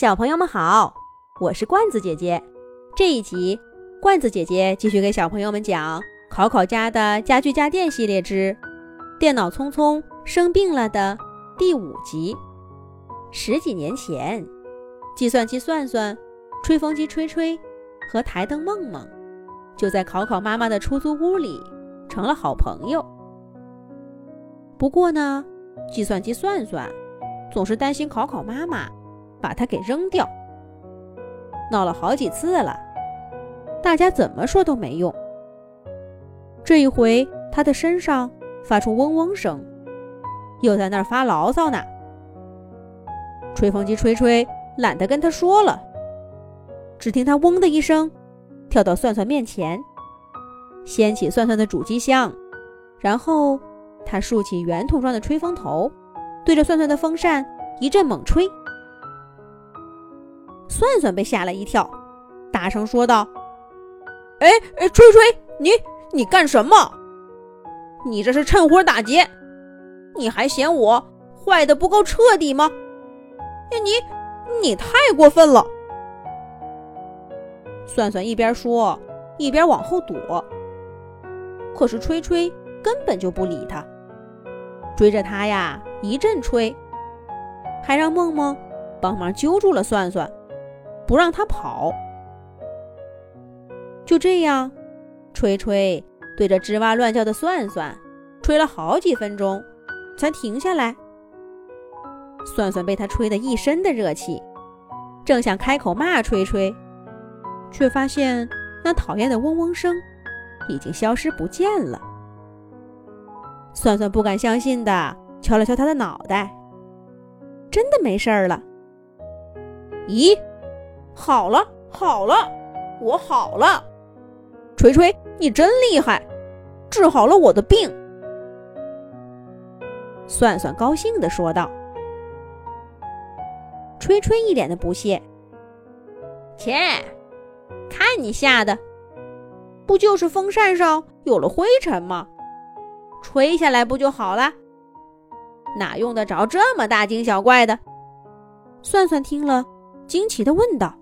小朋友们好，我是罐子姐姐。这一集，罐子姐姐继续给小朋友们讲考考家的家具家电系列之《电脑聪聪生病了》的第五集。十几年前，计算机算算、吹风机吹吹和台灯梦梦就在考考妈妈的出租屋里成了好朋友。不过呢，计算机算算总是担心考考妈妈。把它给扔掉，闹了好几次了，大家怎么说都没用。这一回，他的身上发出嗡嗡声，又在那儿发牢骚呢。吹风机吹吹懒得跟他说了，只听他嗡的一声，跳到算算面前，掀起算算的主机箱，然后他竖起圆筒状的吹风头，对着算算的风扇一阵猛吹。算算被吓了一跳，大声说道：“哎哎，吹吹，你你干什么？你这是趁火打劫！你还嫌我坏的不够彻底吗？你你太过分了！”算算一边说，一边往后躲。可是吹吹根本就不理他，追着他呀一阵吹，还让梦梦帮忙揪住了算算。不让他跑，就这样，吹吹对着吱哇乱叫的算算，吹了好几分钟，才停下来。算算被他吹得一身的热气，正想开口骂吹吹，却发现那讨厌的嗡嗡声已经消失不见了。算算不敢相信的敲了敲他的脑袋，真的没事儿了。咦？好了好了，我好了，锤锤，你真厉害，治好了我的病。算算高兴地说道。吹吹一脸的不屑，切，看你吓的，不就是风扇上有了灰尘吗？吹下来不就好了？哪用得着这么大惊小怪的？算算听了，惊奇地问道。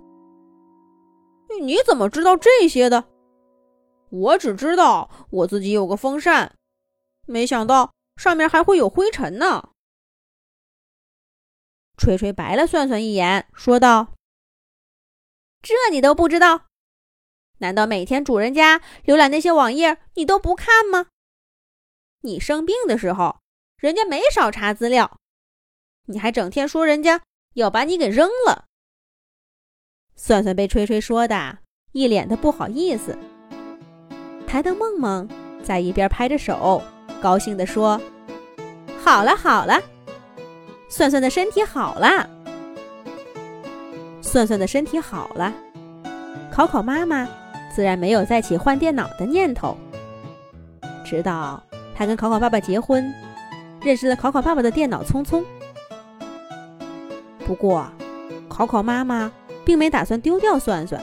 你怎么知道这些的？我只知道我自己有个风扇，没想到上面还会有灰尘呢。吹吹白了算算一眼，说道：“这你都不知道？难道每天主人家浏览那些网页你都不看吗？你生病的时候，人家没少查资料，你还整天说人家要把你给扔了。”算算被吹吹说的一脸的不好意思，台灯梦梦在一边拍着手，高兴地说：“好了好了，算算的身体好了，算算的身体好了。”考考妈妈自然没有再起换电脑的念头，直到她跟考考爸爸结婚，认识了考考爸爸的电脑聪聪。不过，考考妈妈。并没打算丢掉算算，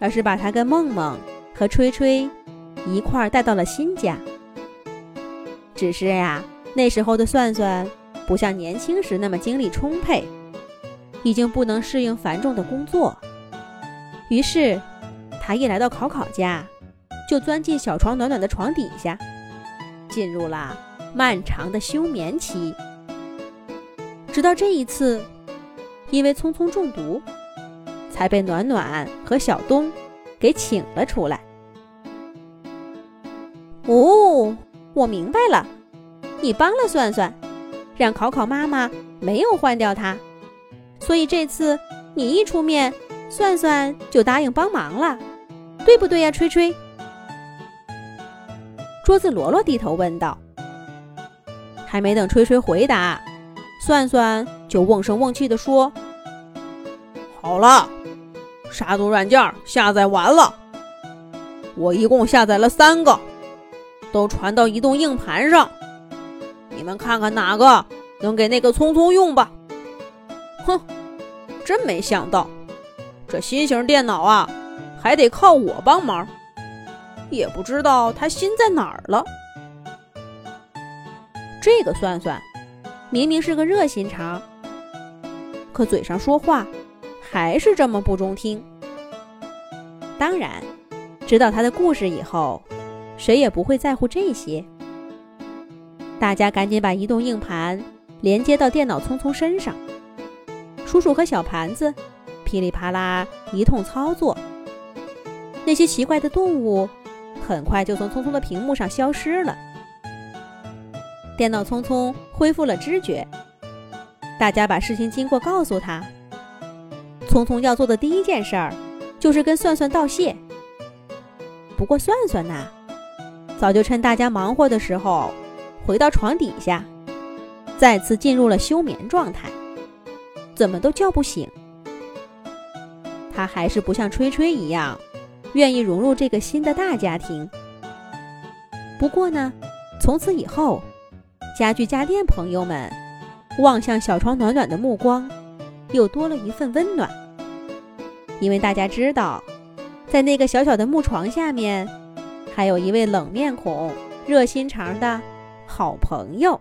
而是把他跟梦梦和吹吹一块儿带到了新家。只是呀，那时候的算算不像年轻时那么精力充沛，已经不能适应繁重的工作。于是，他一来到考考家，就钻进小床暖暖的床底下，进入了漫长的休眠期。直到这一次。因为匆匆中毒，才被暖暖和小东给请了出来。哦，我明白了，你帮了算算，让考考妈妈没有换掉它，所以这次你一出面，算算就答应帮忙了，对不对呀？吹吹。桌子罗罗低头问道。还没等吹吹回答。算算就瓮声瓮气地说：“好了，杀毒软件下载完了，我一共下载了三个，都传到移动硬盘上。你们看看哪个能给那个聪聪用吧。”哼，真没想到，这新型电脑啊，还得靠我帮忙，也不知道他心在哪儿了。这个算算。明明是个热心肠，可嘴上说话还是这么不中听。当然，知道他的故事以后，谁也不会在乎这些。大家赶紧把移动硬盘连接到电脑聪聪身上，叔叔和小盘子噼里啪啦一通操作，那些奇怪的动物很快就从聪聪的屏幕上消失了。电脑聪聪恢复了知觉，大家把事情经过告诉他。聪聪要做的第一件事儿就是跟算算道谢。不过算算呐，早就趁大家忙活的时候回到床底下，再次进入了休眠状态，怎么都叫不醒。他还是不像吹吹一样，愿意融入这个新的大家庭。不过呢，从此以后。家具家电朋友们望向小床暖暖的目光，又多了一份温暖。因为大家知道，在那个小小的木床下面，还有一位冷面孔、热心肠的好朋友。